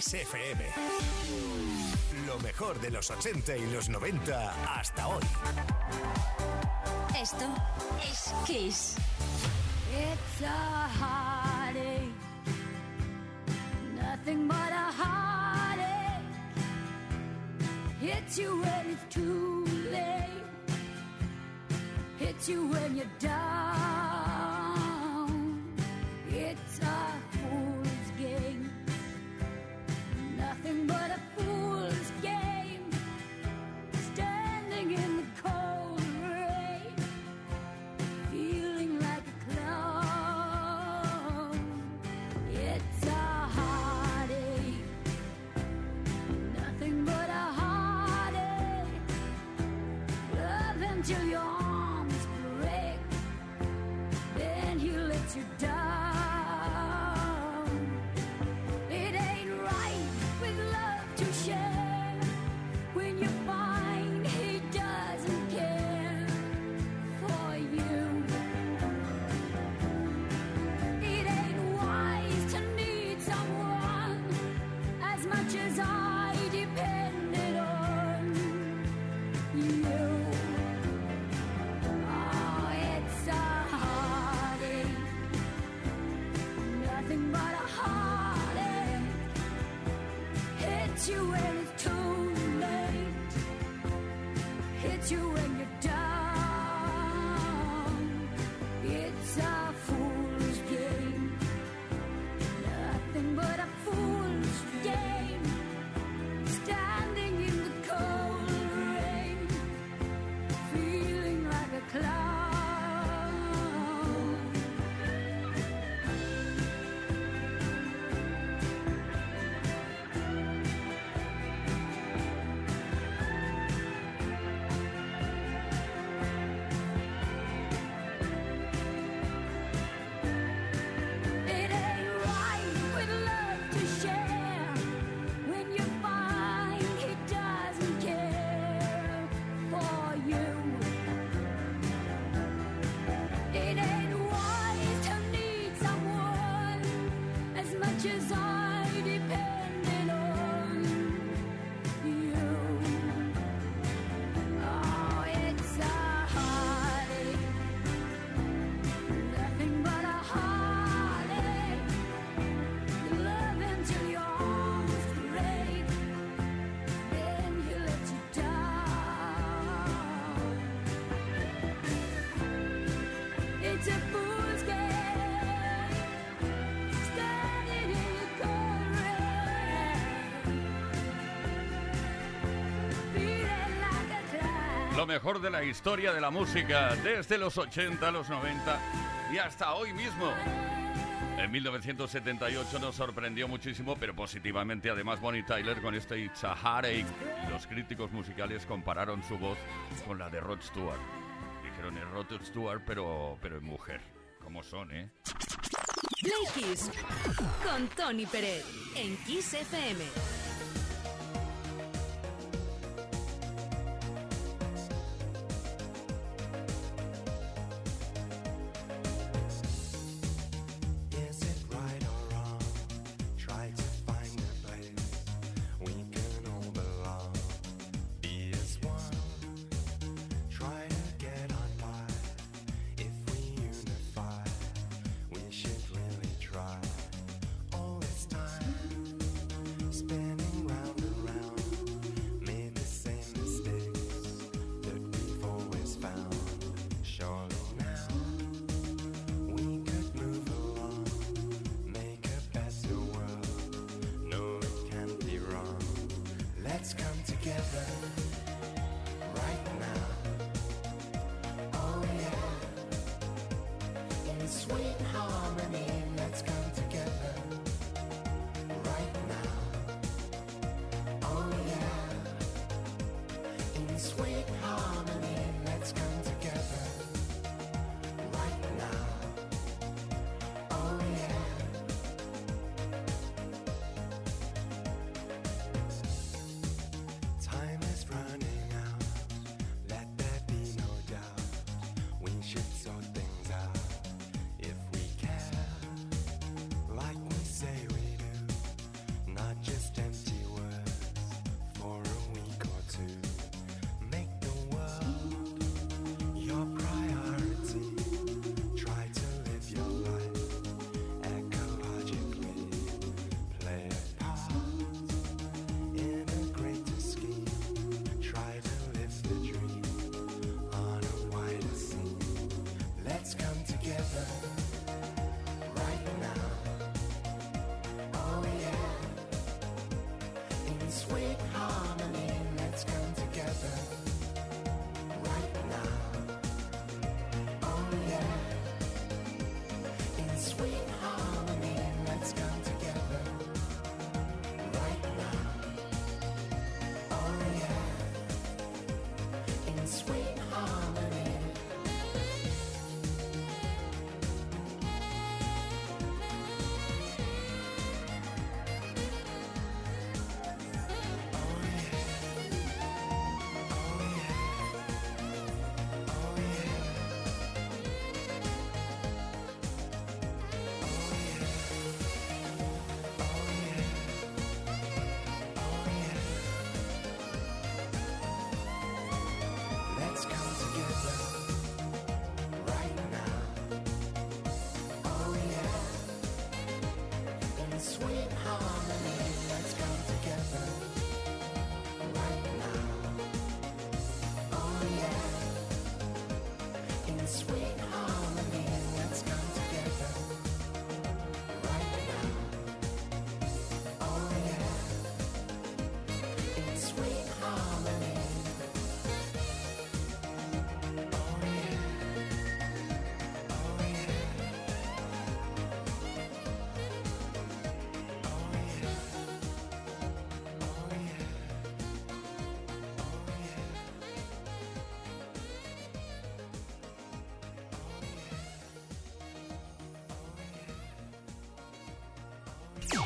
Kiss FM. Lo mejor de los 80 y los 90 hasta hoy. Esto es Kiss. It's a heartache. Nothing but a heartache. Hits you when it's too late. Hits you when you're down. mejor de la historia de la música, desde los 80, los 90 y hasta hoy mismo. En 1978 nos sorprendió muchísimo, pero positivamente además Bonnie Tyler con este It's a Heartache. Los críticos musicales compararon su voz con la de Rod Stewart. Dijeron es Rod Stewart, pero, pero en mujer. ¿Cómo son, eh? Con Tony Pérez en Kiss FM.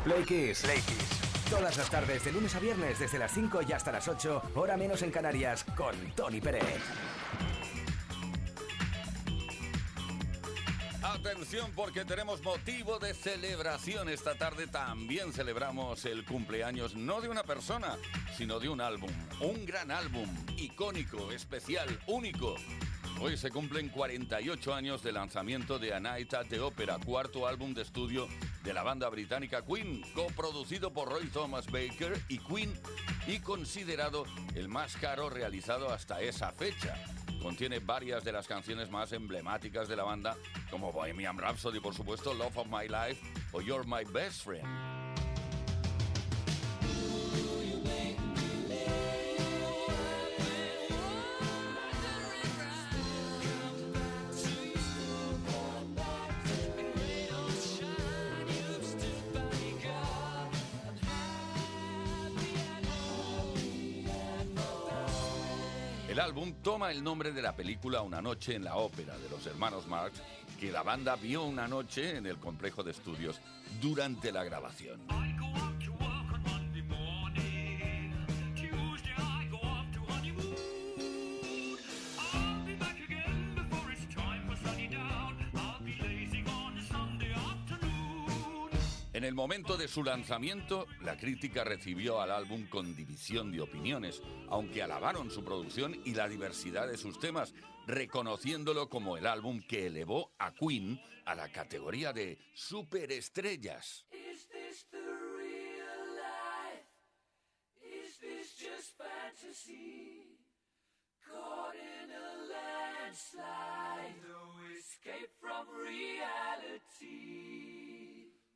Play Kiss. Todas las tardes, de lunes a viernes, desde las 5 y hasta las 8, hora menos en Canarias, con Tony Pérez. Atención porque tenemos motivo de celebración. Esta tarde también celebramos el cumpleaños no de una persona, sino de un álbum. Un gran álbum, icónico, especial, único. Hoy se cumplen 48 años de lanzamiento de A Night at the Opera, cuarto álbum de estudio de la banda británica Queen, coproducido por Roy Thomas Baker y Queen y considerado el más caro realizado hasta esa fecha. Contiene varias de las canciones más emblemáticas de la banda, como Bohemian Rhapsody, por supuesto, Love of My Life o You're My Best Friend. Toma el nombre de la película Una noche en la ópera de los hermanos Marx, que la banda vio una noche en el complejo de estudios durante la grabación. El momento de su lanzamiento, la crítica recibió al álbum con división de opiniones, aunque alabaron su producción y la diversidad de sus temas, reconociéndolo como el álbum que elevó a Queen a la categoría de superestrellas. No escape from reality.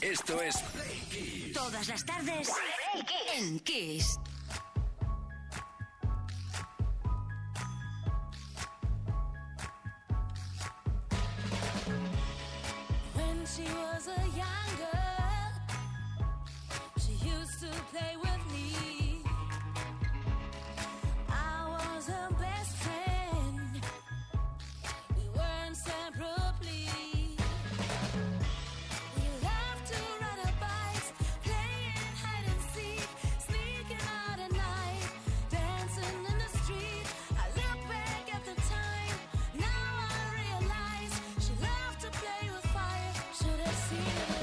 Esto es Todas las tardes en Kiss. see you.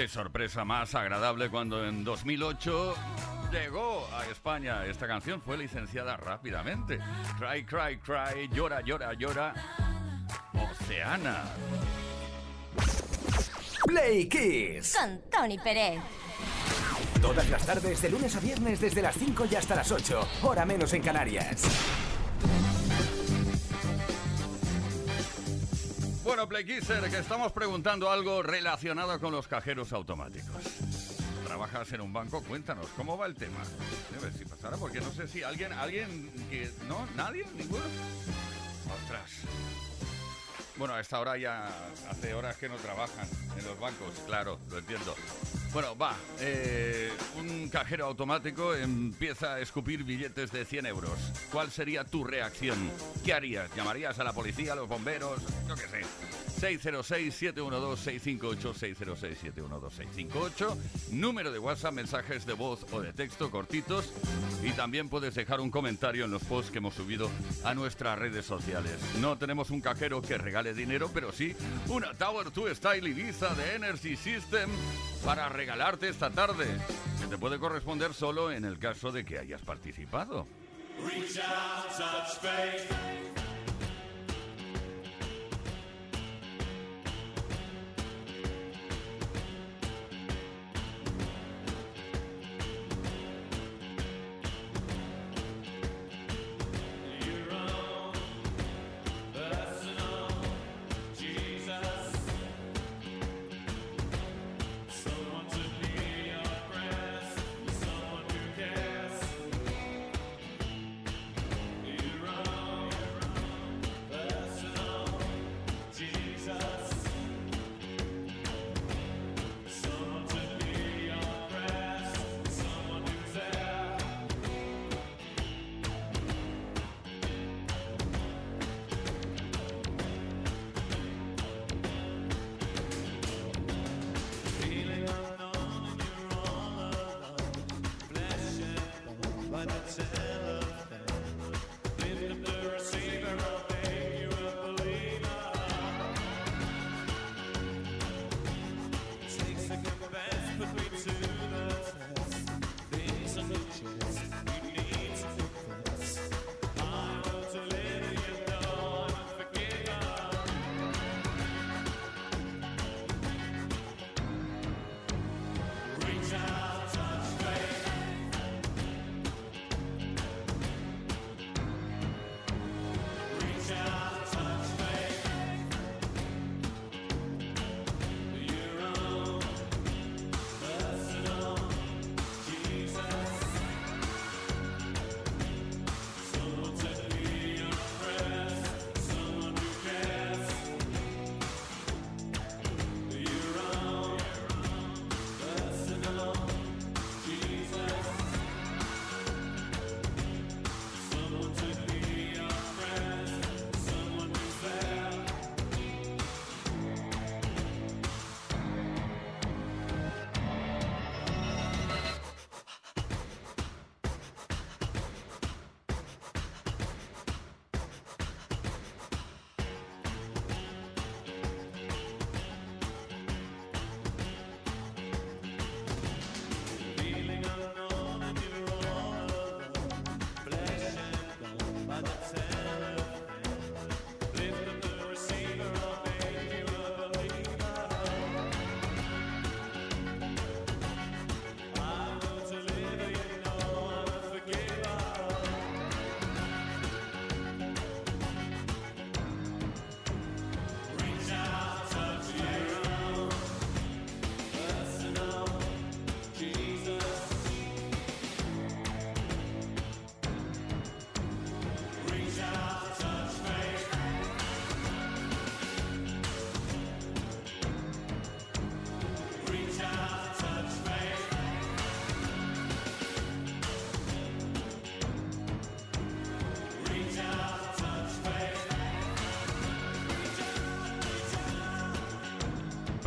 Qué sorpresa más agradable cuando en 2008 llegó a España. Esta canción fue licenciada rápidamente. Cry, cry, cry, llora, llora, llora. Oceana. Play Kiss. Con Tony Pérez. Todas las tardes, de lunes a viernes, desde las 5 y hasta las 8. Hora menos en Canarias. Bueno, Playkisser, que estamos preguntando algo relacionado con los cajeros automáticos. ¿Trabajas en un banco? Cuéntanos, ¿cómo va el tema? A ver si pasara, porque no sé si alguien, alguien que... ¿No? ¿Nadie? ¿Ninguno? Ostras. Bueno, a esta hora ya hace horas que no trabajan en los bancos, claro, lo entiendo. Bueno, va, eh, un cajero automático empieza a escupir billetes de 100 euros. ¿Cuál sería tu reacción? ¿Qué harías? ¿Llamarías a la policía, a los bomberos? Yo qué sé. 606-712-658, 606-712-658, número de WhatsApp, mensajes de voz o de texto cortitos y también puedes dejar un comentario en los posts que hemos subido a nuestras redes sociales. No tenemos un cajero que regale dinero, pero sí una Tower 2 Style Ibiza de Energy System para regalarte esta tarde, que te puede corresponder solo en el caso de que hayas participado.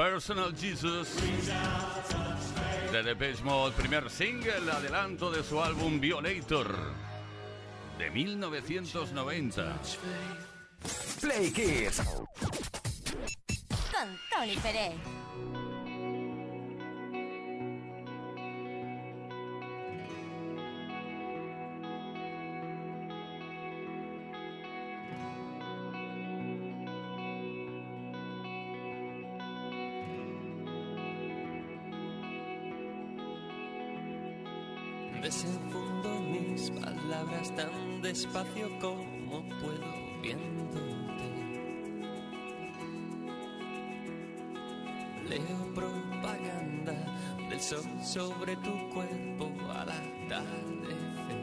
Personal Jesus de Depeche Mode, primer single, adelanto de su álbum Violator de 1990. Play Kiss. Con Tony Pérez. despacio como puedo viéndote. Leo propaganda del sol sobre tu cuerpo al atardecer.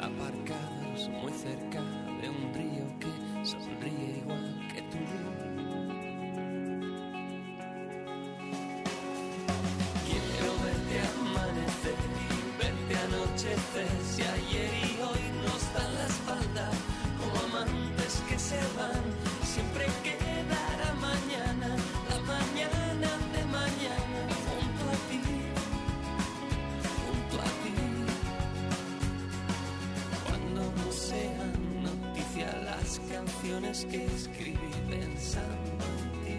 Aparcados muy cerca si ayer y hoy nos dan la espalda, como amantes que se van, siempre quedará mañana, la mañana de mañana, junto a ti, junto a ti. Cuando no sean noticia las canciones que escribí pensando en ti.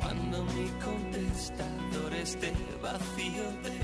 Cuando mi contestador esté vacío de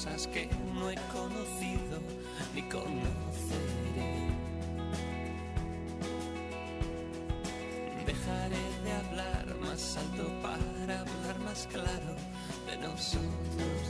cosas que no he conocido ni conoceré. Dejaré de hablar más alto para hablar más claro de nosotros.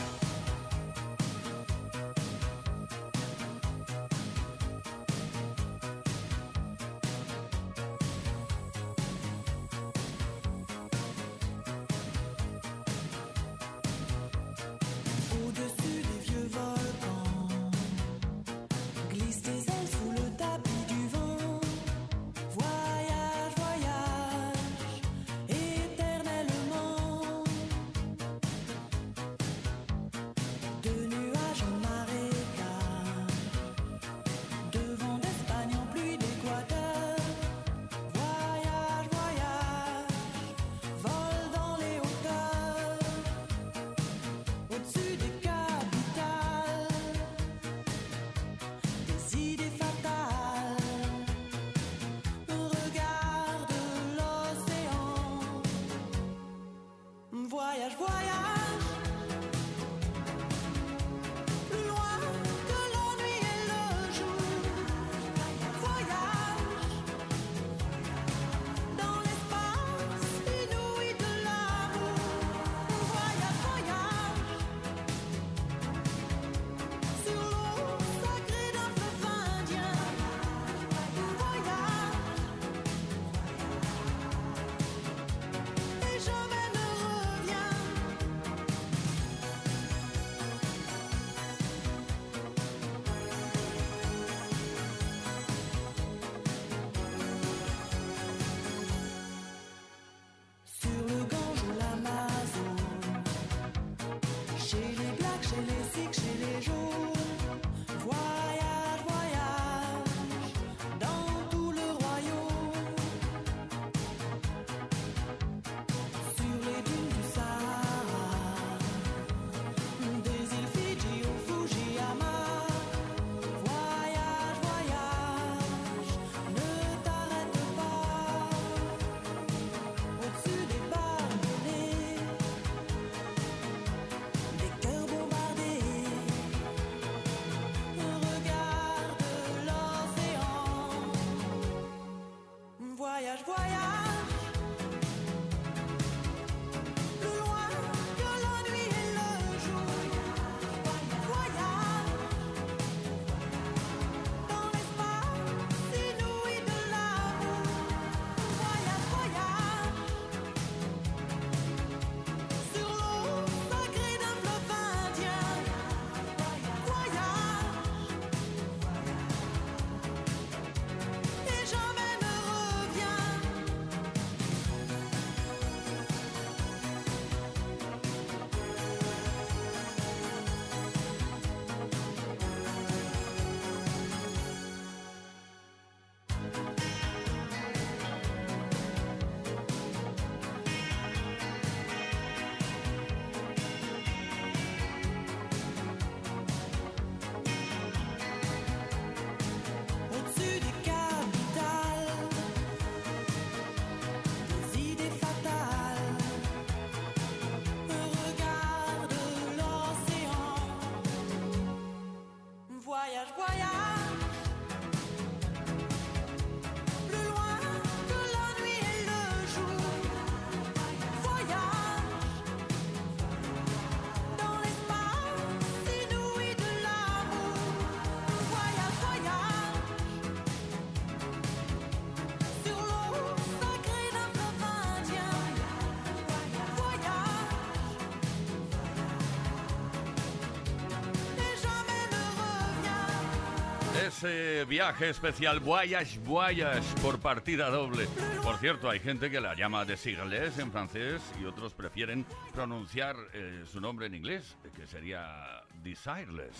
Ese viaje especial Voyage Voyage por partida doble. Por cierto, hay gente que la llama de Sigles en francés y otros prefieren pronunciar eh, su nombre en inglés, que sería Desireless.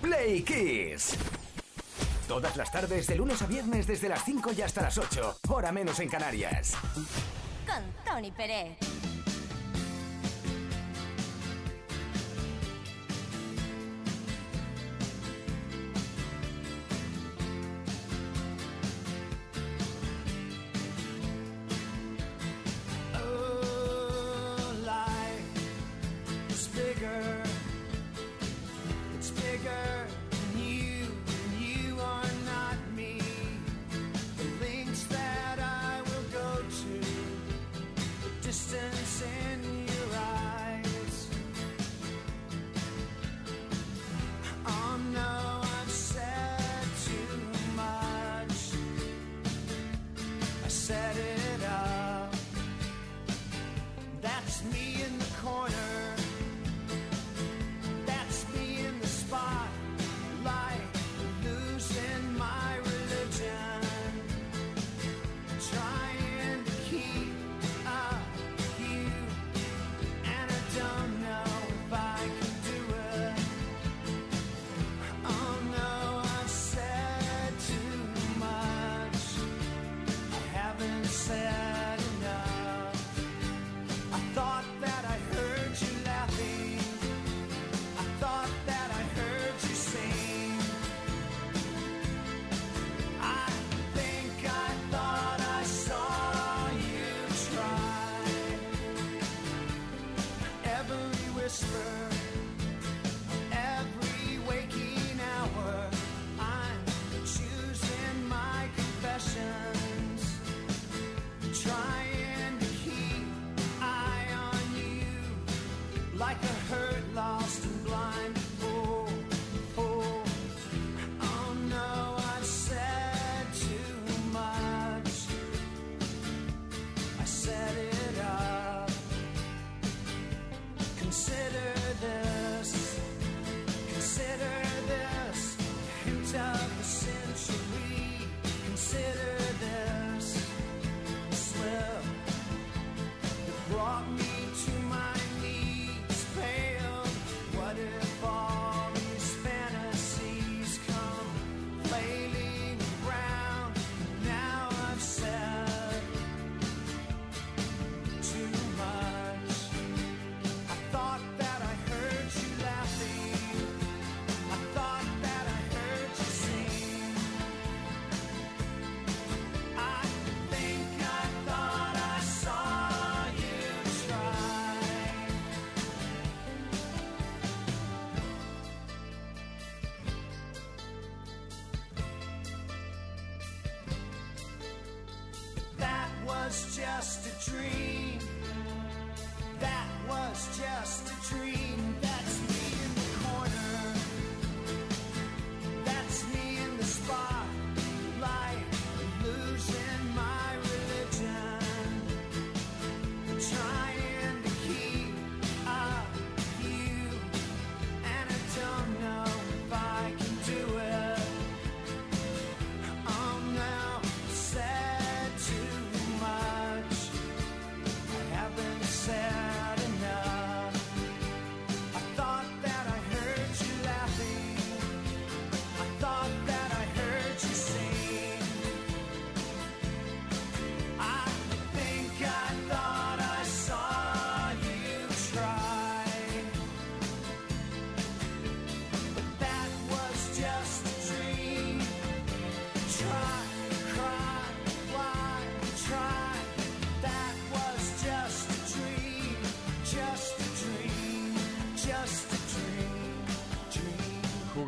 Play Kiss. Todas las tardes, de lunes a viernes, desde las 5 y hasta las 8. Hora menos en Canarias. Con Tony Pérez.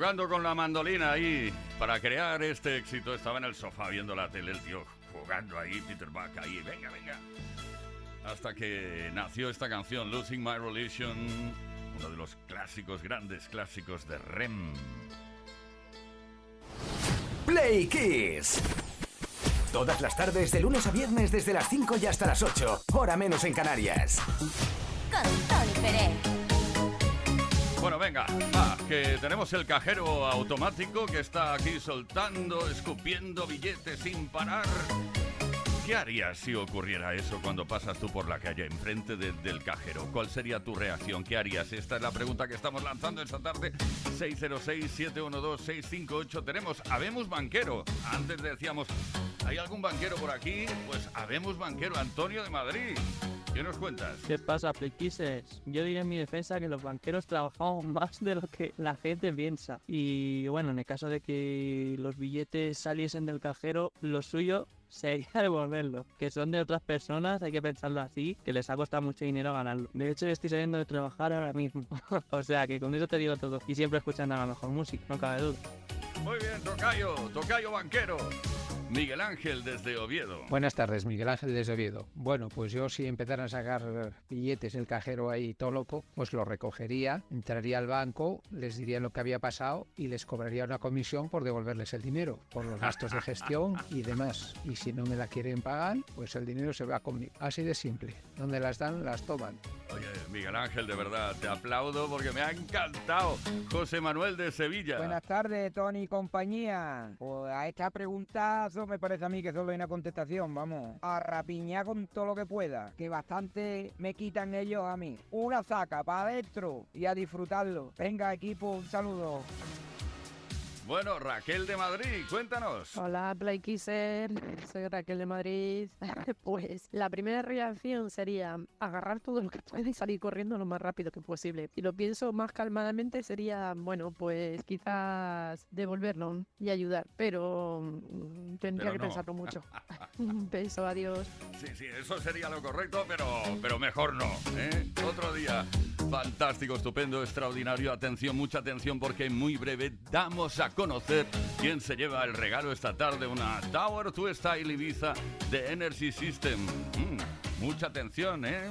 Jugando con la mandolina ahí para crear este éxito. Estaba en el sofá viendo la tele el tío jugando ahí, Peter Buck ahí, venga, venga. Hasta que nació esta canción, Losing My Religion, uno de los clásicos, grandes clásicos de REM. Play Kiss. Todas las tardes, de lunes a viernes, desde las 5 y hasta las 8. Hora menos en Canarias. Con Tony Pérez. Bueno, venga, que tenemos el cajero automático que está aquí soltando, escupiendo billetes sin parar. ¿Qué harías si ocurriera eso cuando pasas tú por la calle enfrente de- del cajero? ¿Cuál sería tu reacción? ¿Qué harías? Esta es la pregunta que estamos lanzando esta tarde. 606-712-658. Tenemos Habemos Banquero. Antes decíamos, ¿hay algún banquero por aquí? Pues Habemos Banquero, Antonio de Madrid. ¿Qué nos cuentas? ¿Qué pasa, Pliquises? Yo diré en mi defensa que los banqueros trabajamos más de lo que la gente piensa. Y bueno, en el caso de que los billetes saliesen del cajero, lo suyo sería devolverlos. Que son de otras personas, hay que pensarlo así, que les ha costado mucho dinero ganarlo. De hecho, estoy saliendo de trabajar ahora mismo. o sea, que con eso te digo todo. Y siempre escuchando la mejor música, no cabe duda. Muy bien, Tocayo, Tocayo Banquero. Miguel Ángel desde Oviedo. Buenas tardes, Miguel Ángel desde Oviedo. Bueno, pues yo si empezaran a sacar billetes el cajero ahí todo loco, pues lo recogería, entraría al banco, les diría lo que había pasado y les cobraría una comisión por devolverles el dinero, por los gastos de gestión y demás. Y si no me la quieren pagar, pues el dinero se va conmigo. Así de simple. Donde las dan, las toman. Oye, Miguel Ángel, de verdad, te aplaudo porque me ha encantado. José Manuel de Sevilla. Buenas tardes, Tony y compañía. Pues a esta pregunta me parece a mí que solo hay una contestación, vamos. A rapiñar con todo lo que pueda, que bastante me quitan ellos a mí. Una saca para adentro y a disfrutarlo. Venga, equipo, un saludo. Bueno, Raquel de Madrid, cuéntanos. Hola, Play Kisser. Soy Raquel de Madrid. Pues la primera reacción sería agarrar todo lo que pueda y salir corriendo lo más rápido que posible. Y lo pienso más calmadamente sería, bueno, pues quizás devolverlo y ayudar, pero mm, tendría Pero que no. pensarlo mucho. Un beso, adiós. Sí, sí, eso sería lo correcto, pero, pero mejor no. ¿eh? Otro día. Fantástico, estupendo, extraordinario. Atención, mucha atención, porque en muy breve damos a conocer quién se lleva el regalo esta tarde. Una Tower to Style Ibiza de Energy System. Mm, mucha atención, ¿eh?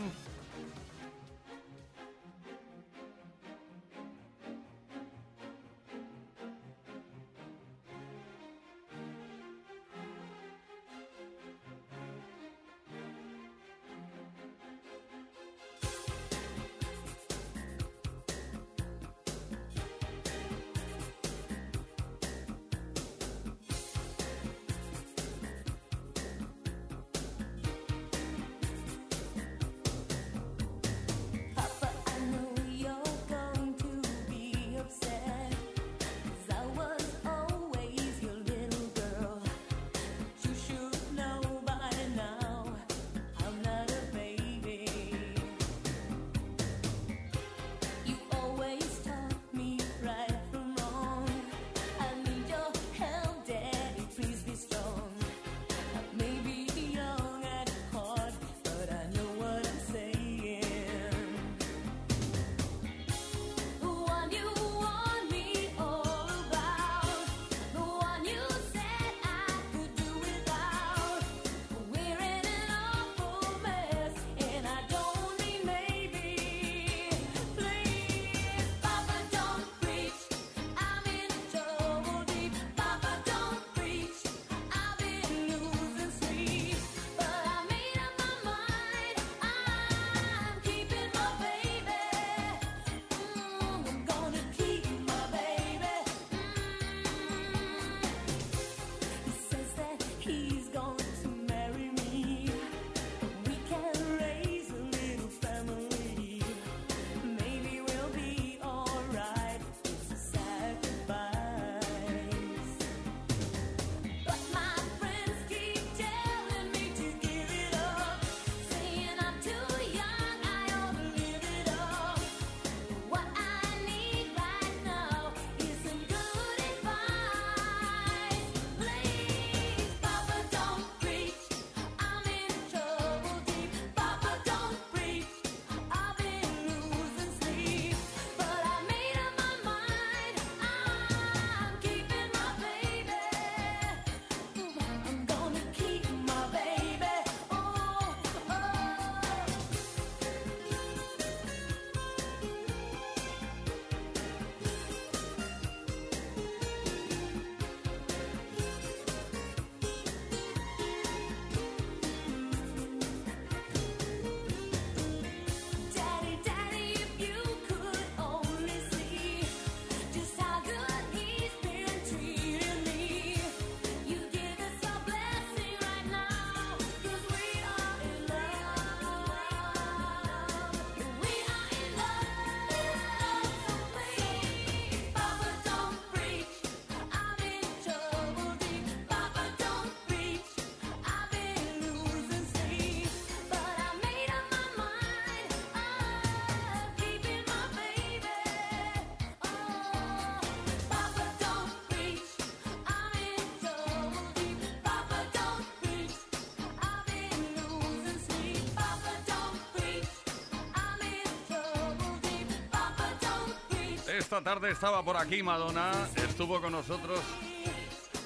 Esta tarde estaba por aquí Madonna, estuvo con nosotros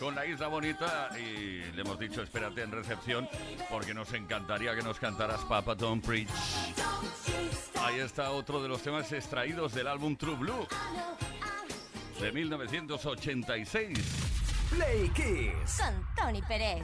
con la Isla Bonita y le hemos dicho espérate en recepción porque nos encantaría que nos cantaras Papa Don't Preach. Ahí está otro de los temas extraídos del álbum True Blue de 1986. Play Kiss. Con Tony Pérez.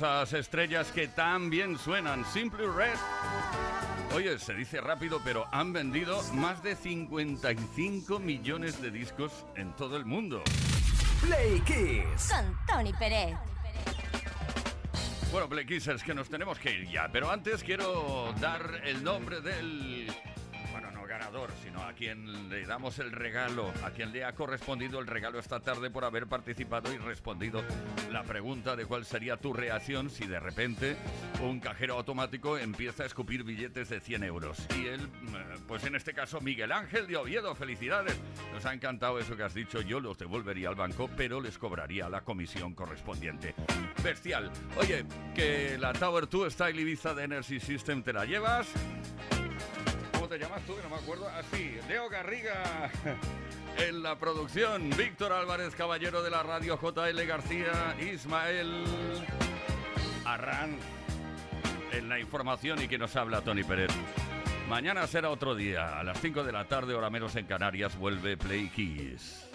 Esas estrellas que tan bien suenan, Simply Red. Oye, se dice rápido, pero han vendido más de 55 millones de discos en todo el mundo. Play Kiss. Con Tony Pérez. Bueno, Play Kissers, que nos tenemos que ir ya, pero antes quiero dar el nombre del... Sino a quien le damos el regalo, a quien le ha correspondido el regalo esta tarde por haber participado y respondido la pregunta de cuál sería tu reacción si de repente un cajero automático empieza a escupir billetes de 100 euros. Y él, eh, pues en este caso, Miguel Ángel de Oviedo, felicidades. Nos ha encantado eso que has dicho, yo los devolvería al banco, pero les cobraría la comisión correspondiente. Bestial. Oye, que la Tower 2 Style Ibiza de Energy System te la llevas. ¿Cómo te llamas tú? Que no me acuerdo. Así, Leo Garriga. En la producción, Víctor Álvarez, caballero de la radio JL García, Ismael Arranz en la información y que nos habla Tony Pérez. Mañana será otro día. A las 5 de la tarde, hora menos en Canarias, vuelve Play Kiss.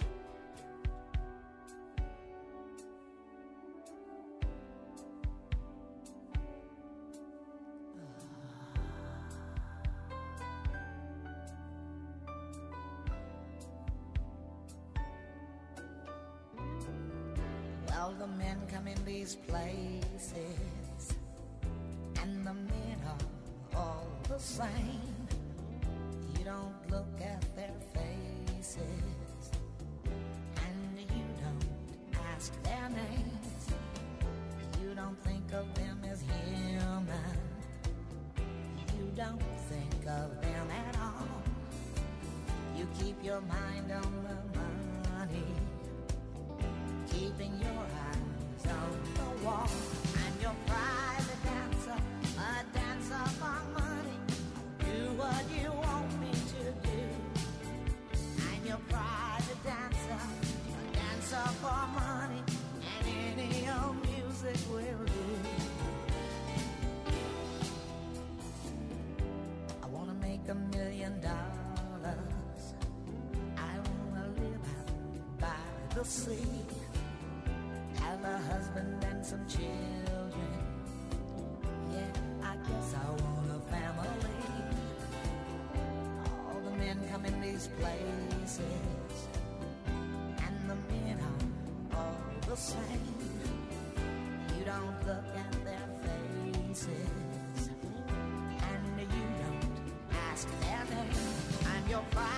the same. You don't look at their faces, and you don't ask their name. I'm your pride.